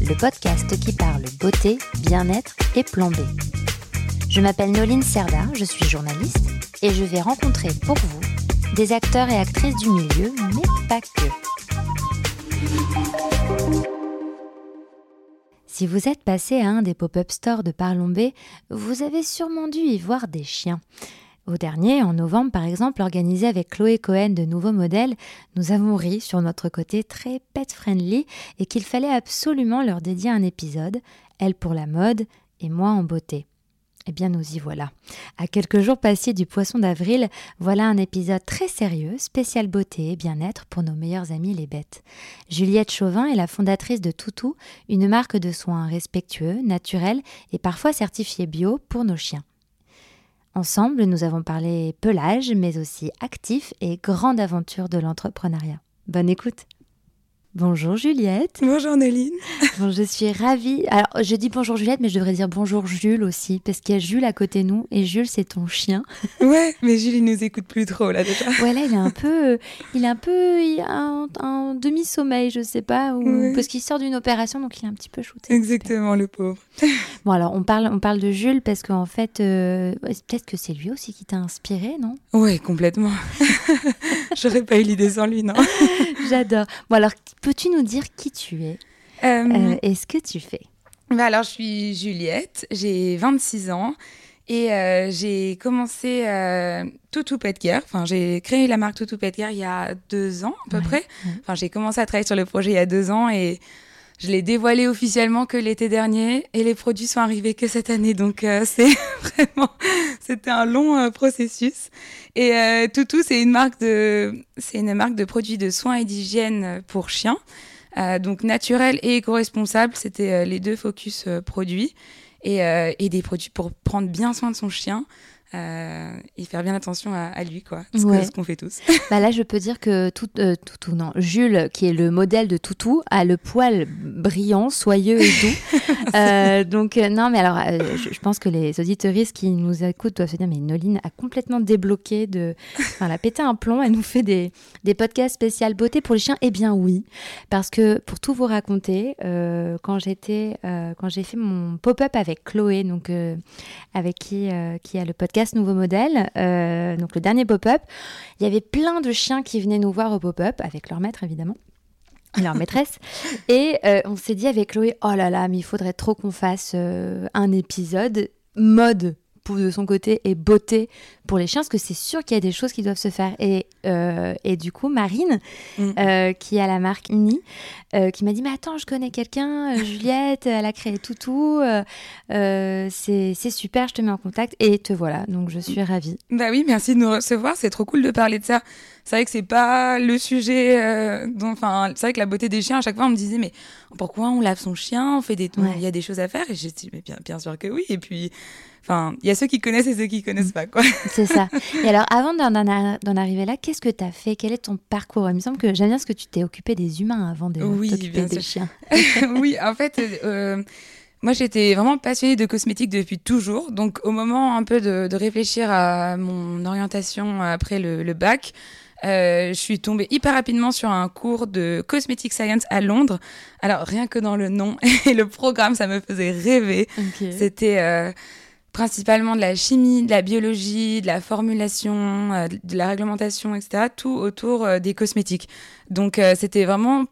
le podcast qui parle beauté, bien-être et plan B. Je m'appelle Noline Serda, je suis journaliste et je vais rencontrer pour vous des acteurs et actrices du milieu, mais pas que. Si vous êtes passé à un des pop-up stores de Parlons B, vous avez sûrement dû y voir des chiens. Au dernier, en novembre par exemple, organisé avec Chloé Cohen de Nouveaux Modèles, nous avons ri sur notre côté très pet-friendly et qu'il fallait absolument leur dédier un épisode, elle pour la mode et moi en beauté. Eh bien, nous y voilà. À quelques jours passés du poisson d'avril, voilà un épisode très sérieux, spécial beauté et bien-être pour nos meilleurs amis les bêtes. Juliette Chauvin est la fondatrice de Toutou, une marque de soins respectueux, naturels et parfois certifiés bio pour nos chiens. Ensemble, nous avons parlé pelage, mais aussi actif et grande aventure de l'entrepreneuriat. Bonne écoute Bonjour Juliette. Bonjour Néline. Bon, je suis ravie. Alors, je dis bonjour Juliette, mais je devrais dire bonjour Jules aussi, parce qu'il y a Jules à côté de nous, et Jules, c'est ton chien. Ouais, mais Jules, il nous écoute plus trop, là, déjà. Ouais, là, il est un peu... Il est un peu... Il a un, un demi-sommeil, je sais pas, ou... Ouais. parce qu'il sort d'une opération, donc il est un petit peu shooté. Exactement, le pauvre. Bon, alors, on parle, on parle de Jules, parce qu'en fait, euh, peut-être que c'est lui aussi qui t'a inspiré, non? Ouais, complètement. J'aurais pas eu l'idée sans lui, non? J'adore. Bon, alors, peux-tu nous dire qui tu es? Euh, euh, et ce que tu fais? Bah alors, je suis Juliette, j'ai 26 ans et euh, j'ai commencé euh, Toutou Pet Care. Enfin, j'ai créé la marque Toutou Pet Care il y a deux ans à peu Ouais, près. Enfin, j'ai commencé à travailler sur le projet il y a deux ans et je l'ai dévoilé officiellement que l'été dernier et les produits sont arrivés que cette année. Donc, euh, c'est vraiment, c'était un long euh, processus. Et euh, Toutou, c'est une marque de, c'est une marque de produits de soins et d'hygiène pour chiens. Euh, donc naturel et éco-responsable, c'était euh, les deux focus euh, produits. Et, euh, et des produits pour prendre bien soin de son chien euh, et faire bien attention à, à lui, quoi. Ce que- Ouais. ce qu'on fait tous. Bah là, je peux dire que tout, euh, Toutou, non, Jules, qui est le modèle de Toutou, a le poil brillant, soyeux et doux. Euh, donc, euh, non, mais alors, euh, je, pense que les auditeuristes qui nous écoutent doivent se dire, mais Noline a complètement débloqué de. Enfin, elle a pété un plomb, elle nous fait des, des podcasts spécial beauté pour les chiens. Eh bien, oui. Parce que, pour tout vous raconter, quand j'étais, quand j'ai fait mon pop-up avec Chloé, donc, avec qui, qui a le podcast Nouveau Modèle, donc le dernier pop-up, il y avait plein de chiens qui venaient nous voir au pop-up, avec leur maître évidemment, leur maîtresse. Et euh, on s'est dit avec Chloé, oh là là, mais il faudrait trop qu'on fasse euh, un épisode mode pour, de son côté et beauté pour les chiens, parce que c'est sûr qu'il y a des choses qui doivent se faire. Et, euh, et du coup, Marine, Mm. euh, qui a la marque Uni, euh, qui m'a dit, mais attends, je connais quelqu'un, euh, Juliette, elle a créé Toutou, c'est c'est super, je te mets en contact. Et te voilà, donc je suis ravie. Bah oui, merci de nous recevoir. C'est trop cool de parler de ça. C'est vrai que c'est pas le sujet. dont, enfin, c'est vrai que la beauté des chiens, à chaque fois, on me disait mais pourquoi on lave son chien On fait des, Ouais. il y a des choses à faire. Et j'ai dit mais bien, bien sûr que oui. Et puis, enfin, il y a ceux qui connaissent et ceux qui connaissent pas quoi. C'est ça. Et alors, avant d'en arriver là, qu'est-ce que tu as fait? Quel est ton parcours? Il me semble que j'aime bien ce que tu t'es occupé des humains avant de Oui, t'occuper des chiens. oui, en fait, euh, moi j'étais vraiment passionnée de cosmétiques depuis toujours. Donc au moment un peu de, de réfléchir à mon orientation après le, le bac, euh, je suis tombée hyper rapidement sur un cours de Cosmetic Science à Londres. Alors rien que dans le nom et le programme, ça me faisait rêver. C'était euh, principalement de la chimie, de la biologie, de la formulation, euh, de la réglementation, etc. Tout autour euh, des cosmétiques. Donc euh, c'était vraiment...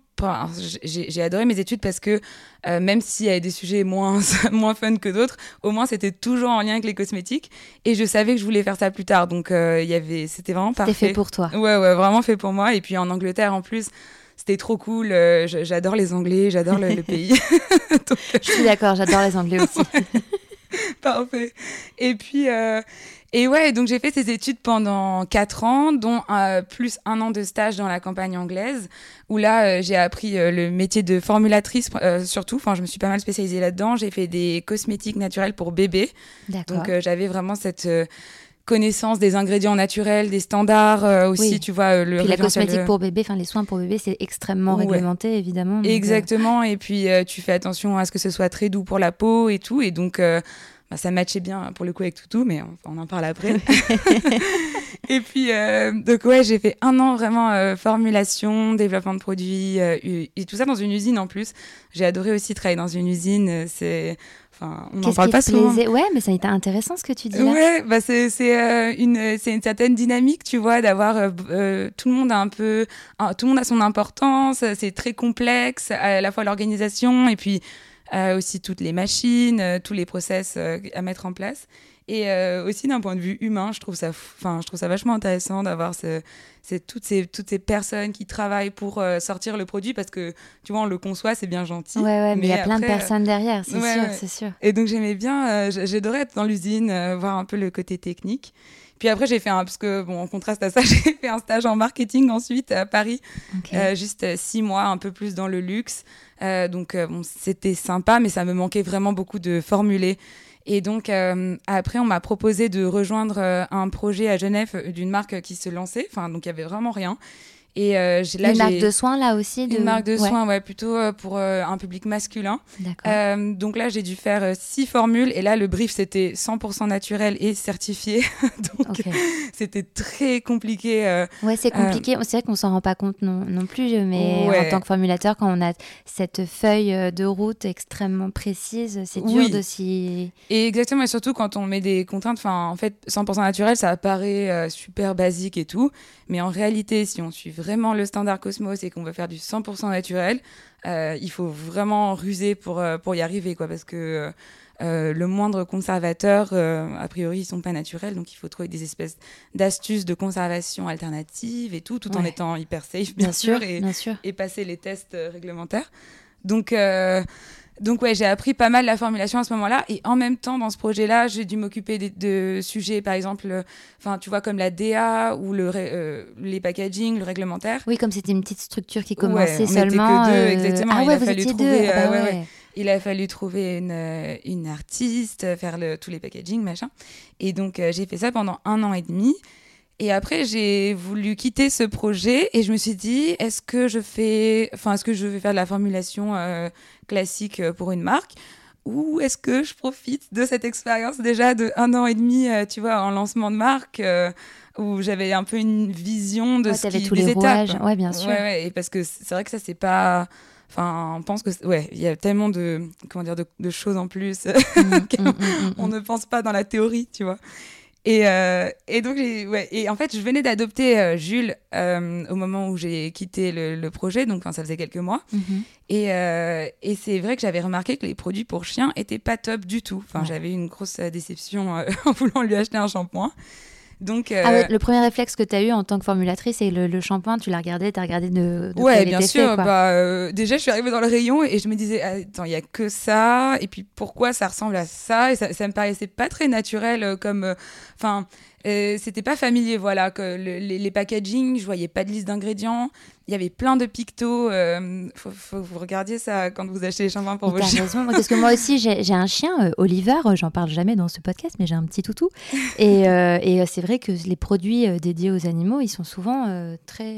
J'ai adoré mes études parce que euh, même s'il y avait des sujets moins, moins fun que d'autres, au moins c'était toujours en lien avec les cosmétiques. Et je savais que je voulais faire ça plus tard. Donc euh, il y avait, c'était vraiment C'était parfait. fait pour toi. Ouais, ouais, vraiment fait pour moi. Et puis en Angleterre en plus, c'était trop cool. Euh, j'adore les Anglais, j'adore le, le pays. Donc, Je suis d'accord, j'adore les Anglais aussi. Parfait. Et puis, euh, et ouais, donc j'ai fait ces études pendant quatre ans, dont euh, plus un an de stage dans la campagne anglaise, où là euh, j'ai appris le métier de formulatrice surtout. Enfin, je me suis pas mal spécialisée là-dedans. J'ai fait des cosmétiques naturels pour bébés, D'accord. donc j'avais vraiment cette connaissance des ingrédients naturels, des standards euh, aussi. Oui. Tu vois, euh, le Puis la cosmétique pour bébé, enfin les soins pour bébé, c'est extrêmement Ouais. réglementé évidemment. euh, Exactement, et puis euh, tu fais attention à ce que ce soit très doux pour la peau et tout, et donc bah, ça matchait bien pour le coup avec Toutou, mais on, on en parle après. et puis, euh, donc ouais, j'ai fait un an vraiment euh, formulation, développement de produits, euh, et tout ça dans une usine en plus. J'ai adoré aussi travailler dans une usine, c'est... Enfin, on n'en parle pas souvent. Ouais, mais ça a été intéressant ce que tu dis là. Ouais, bah c'est euh, une c'est une certaine dynamique, tu vois, d'avoir euh, tout le monde a un peu tout le monde a son importance, c'est très complexe à la fois l'organisation et puis aussi toutes les machines, euh, tous les process euh, à mettre en place. Et euh, aussi d'un point de vue humain, je trouve ça, enfin, je trouve ça vachement intéressant d'avoir ce, c'est toutes ces toutes ces personnes qui travaillent pour euh, sortir le produit parce que tu vois, on le conçoit, c'est bien gentil. Ouais, ouais, mais il y a plein de euh, personnes derrière, c'est ouais, sûr, ouais. c'est sûr. et donc j'aimais bien, euh, j'adorais être dans l'usine, euh, voir un peu le côté technique. Puis après j'ai fait un, parce que bon en contraste à ça, j'ai fait un stage en marketing ensuite à Paris, Ok. euh, juste euh, six mois, un peu plus dans le luxe. Euh, donc euh, c'était sympa, mais ça me manquait vraiment beaucoup de formuler. Et donc euh, après on m'a proposé de rejoindre un projet à Genève d'une marque qui se lançait. Enfin donc il y avait vraiment rien. Et euh, j'ai là Une marque de soins là aussi de... une marque de Ouais, soins, ouais, plutôt euh, pour euh, un public masculin. Donc là, j'ai dû faire six formules et là, le brief c'était 100% naturel et certifié. donc c'était très compliqué. Ouais, c'est compliqué. C'est vrai qu'on s'en rend pas compte non, non plus, mais Ouais. en tant que formulateur, quand on a cette feuille de route extrêmement précise, c'est dur Oui. de s'y. Et exactement, et surtout quand on met des contraintes, enfin, en fait, 100% naturel, ça paraît euh, super basique et tout. Mais en réalité, si on suit vraiment le standard Cosmos et qu'on veut faire du 100% naturel, euh, il faut vraiment ruser pour, euh, pour y arriver, quoi. Parce que euh, le moindre conservateur, euh, a priori, ils sont pas naturels. Donc, il faut trouver des espèces d'astuces de conservation alternatives et tout, tout en étant hyper safe, bien, Bien sûr, sûr. Et, bien sûr. et passer les tests réglementaires. Donc, donc ouais, j'ai appris pas mal la formulation à ce moment-là. Et en même temps, dans ce projet-là, j'ai dû m'occuper de, sujets, par exemple, euh, enfin, tu vois, comme la DA ou le, euh, les packaging, le réglementaire. Oui, comme c'était une petite structure qui Ouais, commençait on que seulement. deux, exactement. Ah Il ouais, a vous fallu étiez trouver, deux. Ah bah euh, ouais, ouais. Il a fallu trouver une, euh, une artiste, faire le, tous les packaging, machin. Et donc, euh, j'ai fait ça pendant un an et demi. Et après, j'ai voulu quitter ce projet et je me suis dit, est-ce que je fais, enfin, est-ce que je vais faire de la formulation euh, classique euh, pour une marque? Ou est-ce que je profite de cette expérience déjà de un an et demi, euh, tu vois, en lancement de marque, euh, où j'avais un peu une vision de Ouais, ce qui, tous les étapes. rouages. Ouais, bien sûr. Ouais, ouais, et parce que c'est vrai que ça, c'est pas. Enfin, on pense que. Ouais, il y a tellement de. Comment dire, de, de choses en plus. Mm, mm, mm, mm, on mm. ne pense pas dans la théorie, tu vois. Et, euh, et donc, j'ai- ouais, et en fait, je venais d'adopter euh, Jules euh, au moment où j'ai quitté le, le projet, donc ça faisait quelques mois. Mhm. Et, euh, et c'est vrai que j'avais remarqué que les produits pour chiens étaient pas top du tout. Enfin, Ouais. j'avais une grosse euh, déception euh, en voulant lui acheter un shampoing. Donc, euh, Ah ouais, le premier réflexe que tu as eu en tant que formulatrice, c'est le, le shampoing, tu l'as regardé, tu as regardé de, de Ouais, bien sûr. fait, bah, euh, déjà, je suis arrivée dans le rayon et je me disais, attends, il y a que ça. Et puis, pourquoi ça ressemble à ça Et ça, ça me paraissait pas très naturel euh, comme. euh, Enfin, euh, c'était pas familier, voilà. Que le- les, les packaging, je voyais pas de liste d'ingrédients. Il y avait plein de pictos. euh, faut, faut que vous regardiez ça quand vous achetez les shampoings pour vos chiens. raison, parce que moi aussi j'ai un chien, euh, Oliver, euh, j'en parle jamais dans ce podcast, mais j'ai un petit toutou. Et, euh, et euh, c'est vrai que les produits euh, dédiés aux animaux, ils sont souvent euh, très.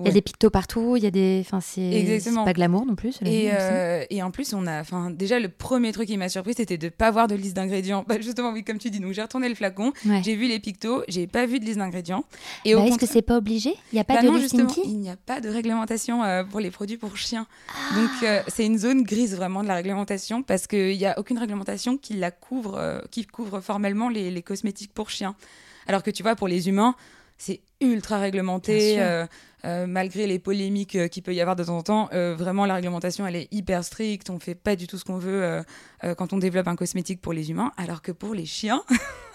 Il y a des pictos partout, il y a des. Enfin, c'est pas glamour non plus. Et, euh, et en plus, on a, enfin, déjà le premier truc qui m'a surpris, c'était de pas voir de liste d'ingrédients. Bah, justement, oui, comme tu dis. Donc j'ai retourné le flacon, Ouais. j'ai vu les pictos, j'ai pas vu de liste d'ingrédients. Et Bah, Est-ce que c'est pas obligé? Il n'y a pas Bah de non, justement, il n'y a pas de réglementation euh, pour les produits pour chiens. Ah. Donc euh, c'est une zone grise vraiment de la réglementation parce qu'il n'y a aucune réglementation qui la couvre, qui couvre formellement les, les cosmétiques pour chiens. Alors que tu vois, pour les humains, c'est ultra réglementé. euh, euh, malgré les polémiques euh, qu'il peut y avoir de temps en temps, euh, vraiment la réglementation elle est hyper stricte. On fait pas du tout ce qu'on veut euh, quand on développe un cosmétique pour les humains, alors que pour les chiens,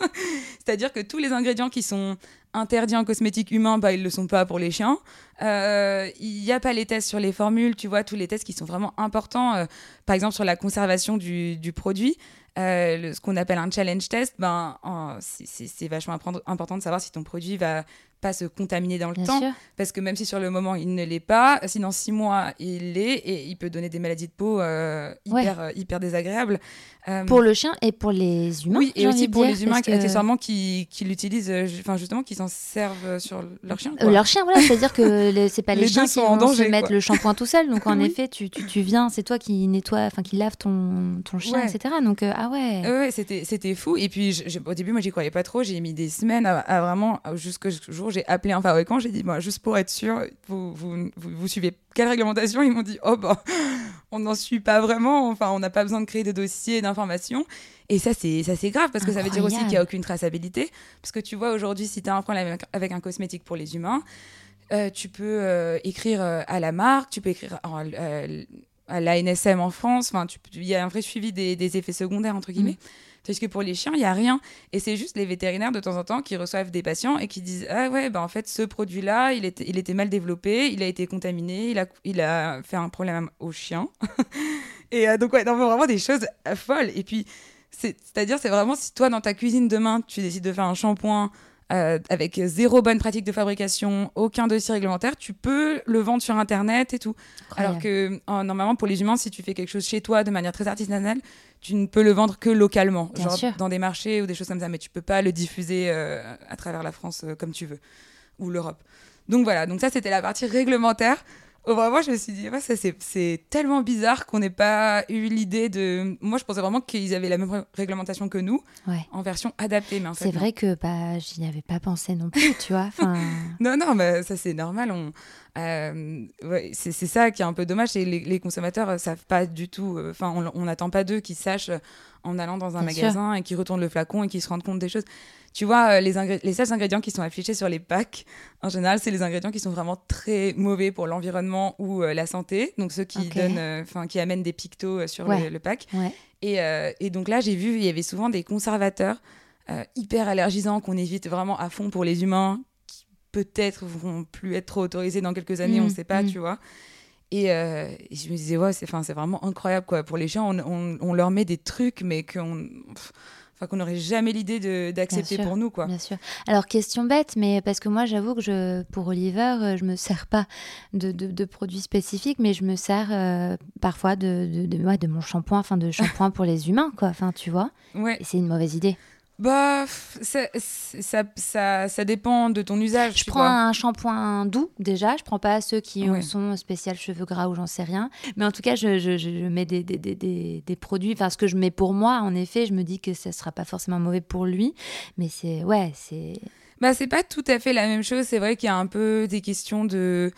c'est-à-dire que tous les ingrédients qui sont interdits en cosmétique humain, bah, ils le sont pas pour les chiens. Il n'y a pas les tests sur les formules, tu vois, tous les tests qui sont vraiment importants. par exemple, sur la conservation du, du produit, ce qu'on appelle un challenge test, ben, en- c'est- vachement important de savoir si ton produit va pas se contaminer dans le Bien temps. sûr. Parce que même si sur le moment il ne l'est pas, si dans six mois il l'est, et il peut donner des maladies de peau euh, hyper, euh, hyper désagréables. Euh, Pour le chien et pour les humains. oui, et aussi pour dire, les humains qui, que- accessoirement qui, qui l'utilisent, euh, enfin justement qui s'en servent euh, sur leur chien. Quoi. leur chien, voilà, c'est-à-dire que c'est pas les, Les chiens qui sont en vont danger, se mettre quoi. le shampoing tout seul. Donc en Oui. effet, tu, tu, tu viens, c'est toi qui nettoie, enfin qui lave ton, ton chien, Ouais. etc. Donc euh, ah ouais. Ouais, ouais, c'était c'était fou. Et puis je- je- au début, moi, j'y croyais pas trop. J'ai mis des semaines à, à vraiment jusqu'au jour j'ai appelé un fabricant. J'ai dit, bah, juste pour être sûr, vous, vous, vous, vous suivez quelle réglementation? Ils m'ont dit, oh bah, on n'en suit pas vraiment. Enfin, on n'a pas besoin de créer des dossiers d'informations. Et ça, c'est ça c'est grave parce que ça veut dire aussi qu'il n'y a aucune traçabilité. Parce que tu vois, aujourd'hui, si tu as un problème avec, avec un cosmétique pour les humains, euh, tu peux euh, écrire euh, à la marque, tu peux écrire à l'ANSM en France. Enfin, il y a un vrai suivi des, des effets secondaires, entre guillemets. Tandis que pour les chiens, il n'y a rien. Et c'est juste les vétérinaires de temps en temps qui reçoivent des patients et qui disent Ah ouais, bah en fait, ce produit-là, il était, il était mal développé, il a été contaminé, il a, il a fait un problème au chien. et euh, donc, ouais, non, vraiment des choses folles. Et puis, c'est- c'est-à-dire, c'est vraiment si toi, dans ta cuisine demain, tu décides de faire un shampoing. Euh, avec zéro bonne pratique de fabrication, aucun dossier réglementaire, tu peux le vendre sur Internet et tout. Alors que euh, normalement, pour les humains, si tu fais quelque chose chez toi de manière très artisanale, tu ne peux le vendre que localement, Bien genre sûr. dans des marchés ou des choses comme ça, mais tu peux pas le diffuser euh, à travers la France euh, comme tu veux ou l'Europe. Donc voilà, donc ça c'était la partie réglementaire. Oh, vraiment, je me suis dit, ouais, ça c'est- tellement bizarre qu'on n'ait pas eu l'idée de. Moi, je pensais vraiment qu'ils avaient la même ré- réglementation que nous, Ouais. en version adaptée. Mais en fait, C'est vrai que bah, j'y avais pas pensé non plus, tu vois. Non, non, mais ça c'est normal. On, euh, ouais, c'est ça qui est un peu dommage, que les, les consommateurs euh, savent pas du tout. euh, Enfin, on on n'attend pas d'eux qu'ils sachent en allant dans un Bien sûr. magasin et qu'ils retournent le flacon et qu'ils se rendent compte des choses. Tu vois, les, seuls ingrédients qui sont affichés sur les packs, en général, c'est les ingrédients qui sont vraiment très mauvais pour l'environnement ou la santé. Donc ceux qui Ok. donnent, enfin, qui amènent des pictos sur Ouais. le, le pack. ouais. Et, et donc là, j'ai vu, il y avait souvent des conservateurs euh, hyper allergisants qu'on évite vraiment à fond pour les humains, qui peut-être vont plus être trop autorisés dans quelques années, on Mm, ne sait pas, mm. tu vois. Et, euh, et je me disais, ouais, c'est vraiment incroyable, quoi. Pour les chiens, on, on- on leur met des trucs, mais qu'on enfin, qu'on n'aurait jamais l'idée de- d'accepter sûr. pour nous, quoi. Bien sûr. Alors, question bête, mais parce que moi, j'avoue que je, pour Oliver, euh, je me sers pas de, de, de produits spécifiques, mais je me sers euh, parfois de, de, de, ouais, de mon shampoing, enfin de shampoing pour les humains, quoi. Enfin, tu vois. Ouais. Et c'est une mauvaise idée. Bah, ça, ça, ça, ça dépend de ton usage. Je tu prends vois. un shampoing doux déjà, je prends pas ceux qui Ouais. sont spécial cheveux gras ou j'en sais rien. Mais en tout cas, je, je, je mets des, des, des, des, des produits, enfin ce que je mets pour moi, en effet, je me dis que ça sera pas forcément mauvais pour lui. Mais c'est, ouais, c'est... Bah, c'est pas tout à fait la même chose. C'est vrai qu'il y a un peu des questions de.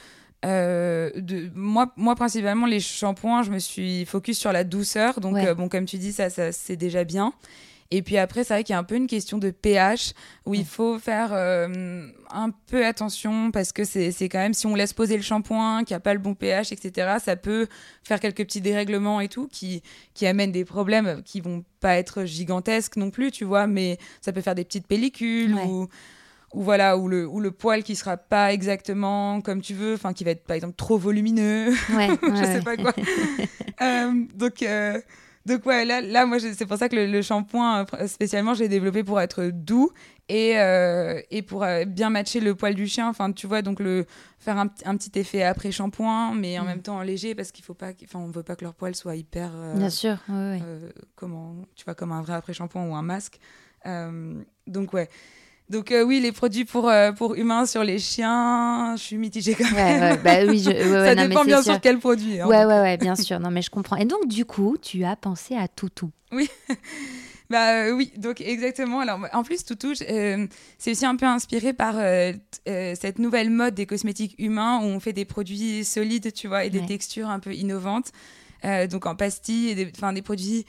euh, de moi, moi, principalement, les shampoings, je me suis focus sur la douceur. Donc, Ouais. euh, bon, comme tu dis, ça, ça c'est déjà bien. Et puis après, c'est vrai qu'il y a un peu une question de pH où il faut faire euh, un peu attention parce que c'est quand même, si on laisse poser le shampoing, qu'il n'y a pas le bon pH, etc., ça peut faire quelques petits dérèglements et tout qui, qui amènent des problèmes qui vont pas être gigantesques non plus, tu vois, mais ça peut faire des petites pellicules Ouais. ou ou voilà ou le ou le poil qui sera pas exactement comme tu veux enfin qui va être par exemple trop volumineux Ouais, je ouais, sais pas quoi Euh, donc euh, donc ouais là là moi je- c'est pour ça que le, le shampoing euh, spécialement j'ai développé pour être doux et euh, et pour euh, bien matcher le poil du chien enfin tu vois donc le faire un, petit- un petit effet après shampoing mais en Mm. même temps léger parce qu'il faut pas enfin on veut pas que leur poil soit hyper euh, Bien sûr, ouais. euh, comment tu vois comme un vrai après shampoing ou un masque donc ouais donc euh, oui les produits pour euh, pour humains sur les chiens je suis mitigée quand même Ouais, ouais, bah oui, je, ouais, ouais, ça non, dépend bien sûr. sur quel produit hein. Ouais, ouais, ouais, bien sûr. Non, mais je comprends. Et donc, du coup, tu as pensé à Toutou. Bah euh, oui, donc exactement. Alors en plus, Toutou, euh, c'est aussi un peu inspiré par euh, cette nouvelle mode des cosmétiques humains où on fait des produits solides, tu vois, et des textures un peu innovantes. Donc en pastilles, et des produits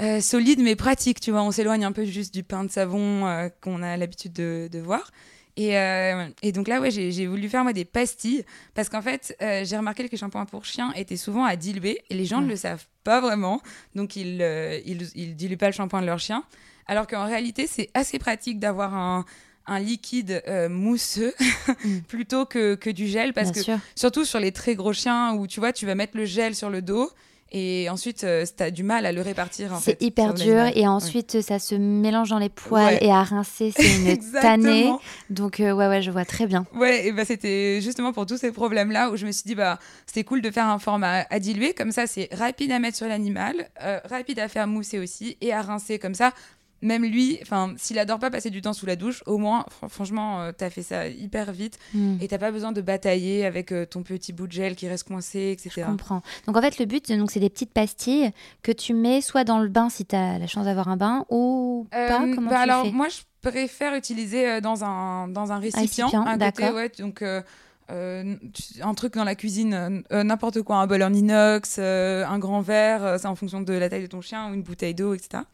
euh, solides mais pratiques, tu vois. On s'éloigne un peu juste du pain de savon euh, qu'on a l'habitude de, de voir. Et, euh, et donc là, ouais, j'ai voulu faire moi des pastilles parce qu'en fait, j'ai remarqué que les shampoings pour chiens étaient souvent à diluer et les gens ne le savent pas vraiment. Donc, ils, ils, ils diluent pas le shampoing de leur chien. Alors qu'en réalité, c'est assez pratique d'avoir un, un liquide euh, mousseux plutôt que, que du gel parce Bien que sûr. surtout sur les très gros chiens où tu vois tu vas mettre le gel sur le dos et ensuite euh, tu as du mal à le répartir en C'est hyper dur et ensuite ça se mélange dans les poils Ouais. et à rincer c'est une tannée. Donc euh, ouais ouais je vois très bien. Ouais, et bah c'était justement pour tous ces problèmes-là où je me suis dit, bah, c'est cool de faire un format à diluer, comme ça c'est rapide à mettre sur l'animal, euh, rapide à faire mousser aussi et à rincer comme ça. Même lui, enfin, s'il adore pas passer du temps sous la douche, au moins, fr- franchement, euh, t'as fait ça hyper vite Hmm. et t'as pas besoin de batailler avec euh, ton petit bout de gel qui reste coincé, Je etc. comprends. Donc en fait le but donc c'est des petites pastilles que tu mets soit dans le bain si tu as la chance d'avoir un bain ou Euh, pas comment bah tu alors fais? moi je préfère utiliser euh, dans un dans un récipient, côté, ouais, donc euh, un truc dans la cuisine euh, n'importe quoi un bol en inox euh, un grand verre c'est en fonction de la taille de ton chien ou une bouteille d'eau etc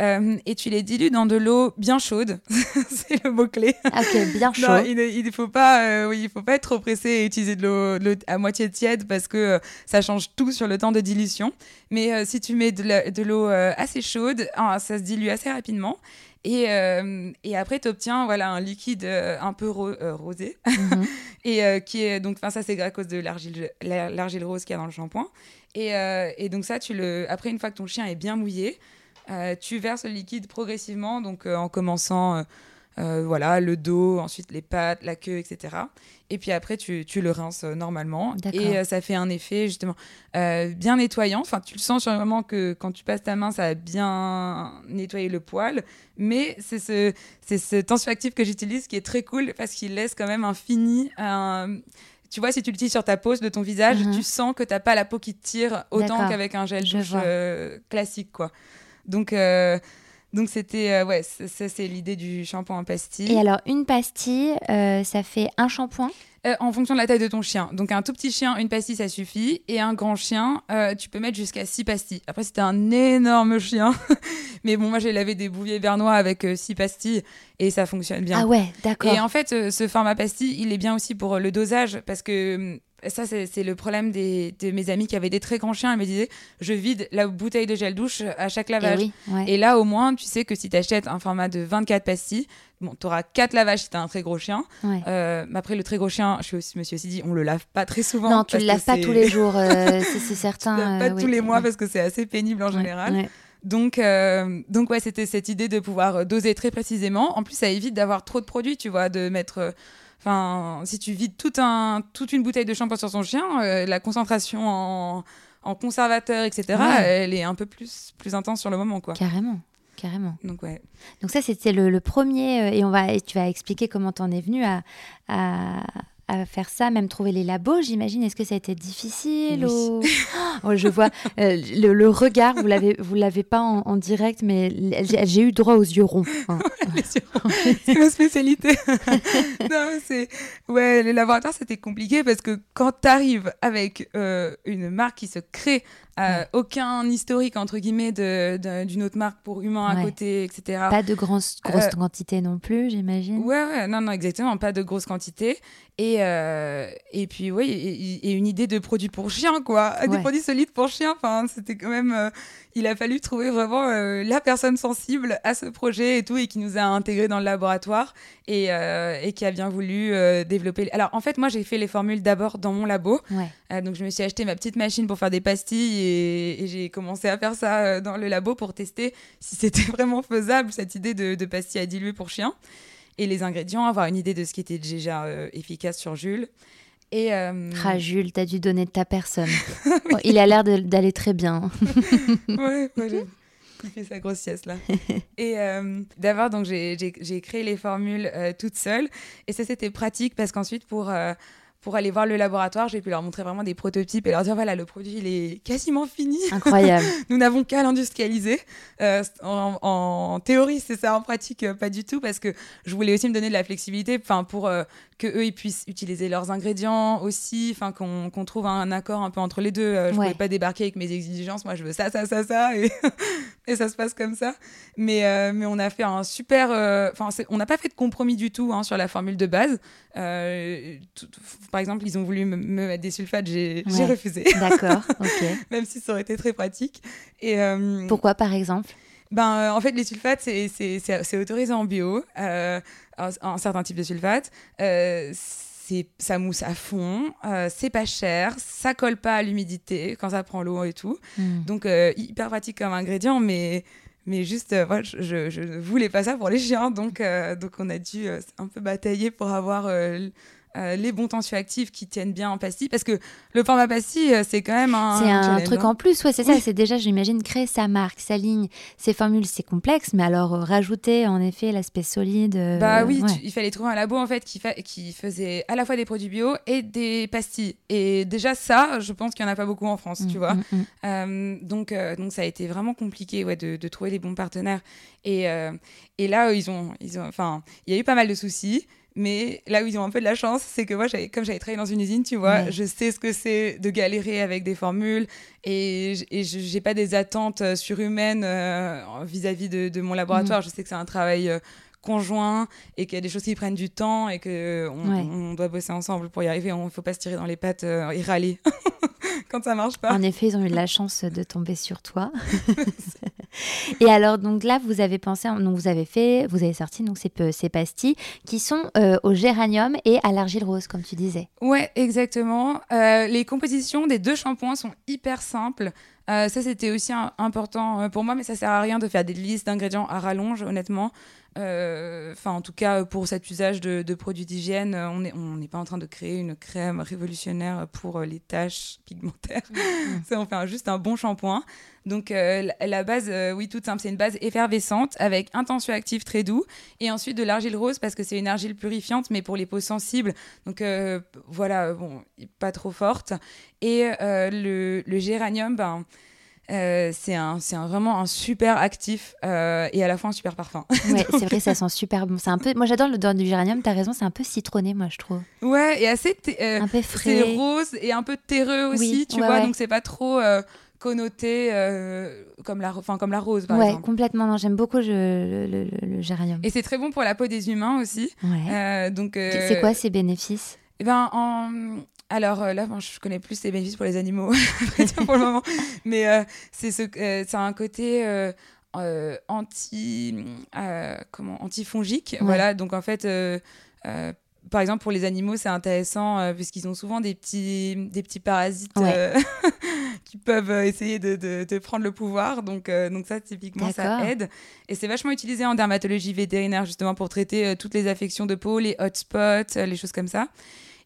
Euh, et tu les dilues dans de l'eau bien chaude c'est le mot clé Ah, ok bien chaud. non, il ne il faut pas, euh, oui, il faut pas être trop pressé et utiliser de l'eau à moitié tiède parce que euh, ça change tout sur le temps de dilution. Mais si tu mets de l'eau assez chaude, ça se dilue assez rapidement. Et, euh, et après, tu obtiens voilà, un liquide euh, un peu ro- euh, rosé. Mhm. et qui est donc, ça, c'est à cause de l'argile la- l'argile rose qu'il y a dans le shampoing. Et, et donc, ça, tu le, après, une fois que ton chien est bien mouillé, euh, tu verses le liquide progressivement, donc euh, en commençant. euh, voilà, le dos, ensuite les pattes, la queue, etc. Et puis après, tu, tu le rinces normalement. Et ça fait un effet justement bien nettoyant. Enfin, tu le sens sur le moment que quand tu passes ta main, ça va bien nettoyer le poil. Mais c'est ce, ce tensioactif que j'utilise qui est très cool parce qu'il laisse quand même un fini. un- Tu vois, si tu l'utilises sur ta peau de ton visage, Mhm. tu sens que t'as pas la peau qui te tire autant qu'avec un gel douche euh, classique, quoi. Donc, euh, donc c'était, euh, ouais, ça c'est l'idée du shampoing en pastille. Et alors une pastille euh, ça fait un shampoing? Euh, en fonction de la taille de ton chien. Donc un tout petit chien, une pastille, ça suffit. Et un grand chien, euh, tu peux mettre jusqu'à 6 pastilles. Après, c'était un énorme chien. Mais bon, moi, j'ai lavé des bouviers bernois avec 6 pastilles et ça fonctionne bien. Ah ouais d'accord. Et en fait, ce format pastille, il est bien aussi pour le dosage parce que hum, ça, c'est le problème des, de mes amis qui avaient des très grands chiens. Ils me disaient, je vide la bouteille de gel douche à chaque lavage. oui, ouais. Et là, au moins, tu sais que si tu achètes un format de 24 pastilles, bon, tu auras 4 lavages si tu as un très gros chien. Ouais. Euh, mais après, le très gros chien, je suis aussi- me suis aussi dit, on le lave pas très souvent. Non, tu le laves pas c'est- tous les jours, euh, c'est certain. Tu le laves pas euh, tous oui, les mois ouais. parce que c'est assez pénible en général. Donc, euh, donc ouais, c'était cette idée de pouvoir euh, doser très précisément. En plus, ça évite d'avoir trop de produits, tu vois, de mettre. Enfin, si tu vides tout un, toute une bouteille de shampoing sur son chien, euh, la concentration en, en conservateur, etc., Ouais. elle est un peu plus, plus intense sur le moment, quoi. Carrément, carrément. Donc ouais. Donc ça, c'était le, le premier, euh, et on va, et tu vas expliquer comment t'en es venu à, à, à faire ça, même trouver les labos, j'imagine. Est-ce que ça a été difficile Oui. ou... Oh, Je vois euh, le, le regard, vous l'avez, vous l'avez pas en, en direct, mais j'ai eu droit aux yeux ronds. hein. C'est ma spécialité. non, mais c'est ouais, les laboratoires c'était compliqué parce que quand tu arrives avec euh, une marque qui se crée, euh, aucun historique entre guillemets d'une autre marque pour humain à Ouais. côté, etc. Pas de grosses grosses Euh, quantités non plus, j'imagine. Ouais, ouais, non, non, exactement, pas de grosses quantités. Et, euh, et puis, oui, et, et une idée de produit pour chien, quoi. Des produits solides pour chien. Enfin, c'était quand même. euh, il a fallu trouver vraiment euh, la personne sensible à ce projet et tout, et qui nous a intégrés dans le laboratoire et, euh, et qui a bien voulu euh, développer. Alors, en fait, moi, j'ai fait les formules d'abord dans mon labo. Ouais. Euh, donc, je me suis acheté ma petite machine pour faire des pastilles et, et j'ai commencé à faire ça euh, dans le labo pour tester si c'était vraiment faisable, cette idée de, de pastilles à diluer pour chien. Et les ingrédients, avoir une idée de ce qui était déjà euh, efficace sur Jules. Et, euh, Ah, Jules, t'as dû donner de ta personne. Oh, il a l'air d'aller très bien. ouais, ouais, j'ai- il fait sa grosse sieste là. Et euh, d'abord, donc j'ai- créé les formules euh, toute seule. Et ça, c'était pratique parce qu'ensuite, pour, pour aller voir le laboratoire, j'ai pu leur montrer vraiment des prototypes et leur dire voilà, le produit, il est quasiment fini. Incroyable. Nous n'avons qu'à l'industrialiser. Euh, en, en théorie, c'est ça. En pratique, euh, pas du tout, parce que je voulais aussi me donner de la flexibilité, enfin pour euh, que eux ils puissent utiliser leurs ingrédients aussi, enfin qu'on trouve un accord un peu entre les deux. Euh, je Ouais. pouvais pas débarquer avec mes exigences. Moi, je veux ça, ça, ça, ça, et, et ça se passe comme ça. Mais euh, mais on a fait un super. euh, Enfin, c'est- on n'a pas fait de compromis du tout hein, sur la formule de base. Euh, tout- par exemple, ils ont voulu me, me mettre des sulfates, j'ai Ouais. refusé, D'accord, ok. même si ça aurait été très pratique. Et Pourquoi, par exemple? Ben, en fait, les sulfates, c'est autorisé en bio, un, un, certain type de sulfate ça mousse à fond, euh, c'est pas cher, ça colle pas à l'humidité quand ça prend l'eau et tout. Hmm. Donc euh, hyper pratique comme ingrédient, mais mais juste euh, je, je, ne voulais pas ça pour les chiens, donc donc on a dû un peu batailler pour avoir euh, les bons tensioactifs qui tiennent bien en pastille parce que le format pastille euh, c'est quand même un c'est un truc en plus ouais c'est ça c'est déjà j'imagine créer sa marque sa ligne. Ses formules c'est complexe mais alors euh, rajouter en effet l'aspect solide bah oui il fallait trouver un labo en fait qui, qui faisait à la fois des produits bio et des pastilles. Et déjà ça je pense qu'il y en a pas beaucoup en France tu mm, vois. mm, mm. donc donc ça a été vraiment compliqué ouais de, de trouver les bons partenaires. Et et là ils ont ils ont enfin il y a eu pas mal de soucis mais là où ils ont un peu de la chance, c'est que moi, comme j'avais travaillé dans une usine, tu vois, je sais ce que c'est de galérer avec des formules et, je n'ai pas des attentes euh, surhumaines euh, vis-à-vis de, mon laboratoire. Mm. Je sais que c'est un travail euh, conjoint et qu'il y a des choses qui prennent du temps et qu'on on doit bosser ensemble pour y arriver. Il ne faut pas se tirer dans les pattes et râler. quand ça marche pas. En effet, ils ont eu de la chance de tomber sur toi. et alors, donc là, vous avez pensé, donc vous avez fait, vous avez sorti donc ces, ces pastilles qui sont euh, au géranium et à l'argile rose, comme tu disais. Ouais, exactement. Euh, les compositions des deux shampoings sont hyper simples. Euh, ça, c'était aussi important pour moi, mais ça sert à rien de faire des listes d'ingrédients à rallonge, honnêtement. Euh, enfin, en tout cas, pour cet usage de, produits d'hygiène, on n'est on pas en train de créer une crème révolutionnaire pour euh, les taches pigmentaires. Mmh. on fait juste un bon shampoing. Donc, euh, la, base, oui, toute simple, c'est une base effervescente avec un tensioactif très doux et ensuite de l'argile rose parce que c'est une argile purifiante, mais pour les peaux sensibles. Donc, voilà, bon, pas trop forte. Et le, le, géranium, ben euh, c'est un, un, vraiment un super actif euh, et à la fois un super parfum. Ouais, c'est vrai, ça sent super bon. C'est un peu, moi j'adore l'odeur du géranium. T'as raison, c'est un peu citronné, moi je trouve. Ouais, et assez euh, un peu frais. C'est rose et un peu terreux aussi, tu vois. Donc c'est pas trop connoté comme la, enfin comme la rose par ouais, complètement. Non, j'aime beaucoup le, le, géranium. Et c'est très bon pour la peau des humains aussi. Ouais. donc. C'est quoi ses bénéfices? Eh ben, en, alors euh, là, je connais plus les bénéfices pour les animaux pour le moment, mais euh, c'est ce, euh, ça a un côté anti, comment, antifongique, voilà. Donc en fait, par exemple pour les animaux, c'est intéressant puisqu'ils ont souvent des petits, des petits parasites qui peuvent essayer de, de, prendre le pouvoir. Donc, donc ça, typiquement, ça aide. Et c'est vachement utilisé en dermatologie vétérinaire justement pour traiter toutes les affections de peau, les hotspots, les choses comme ça.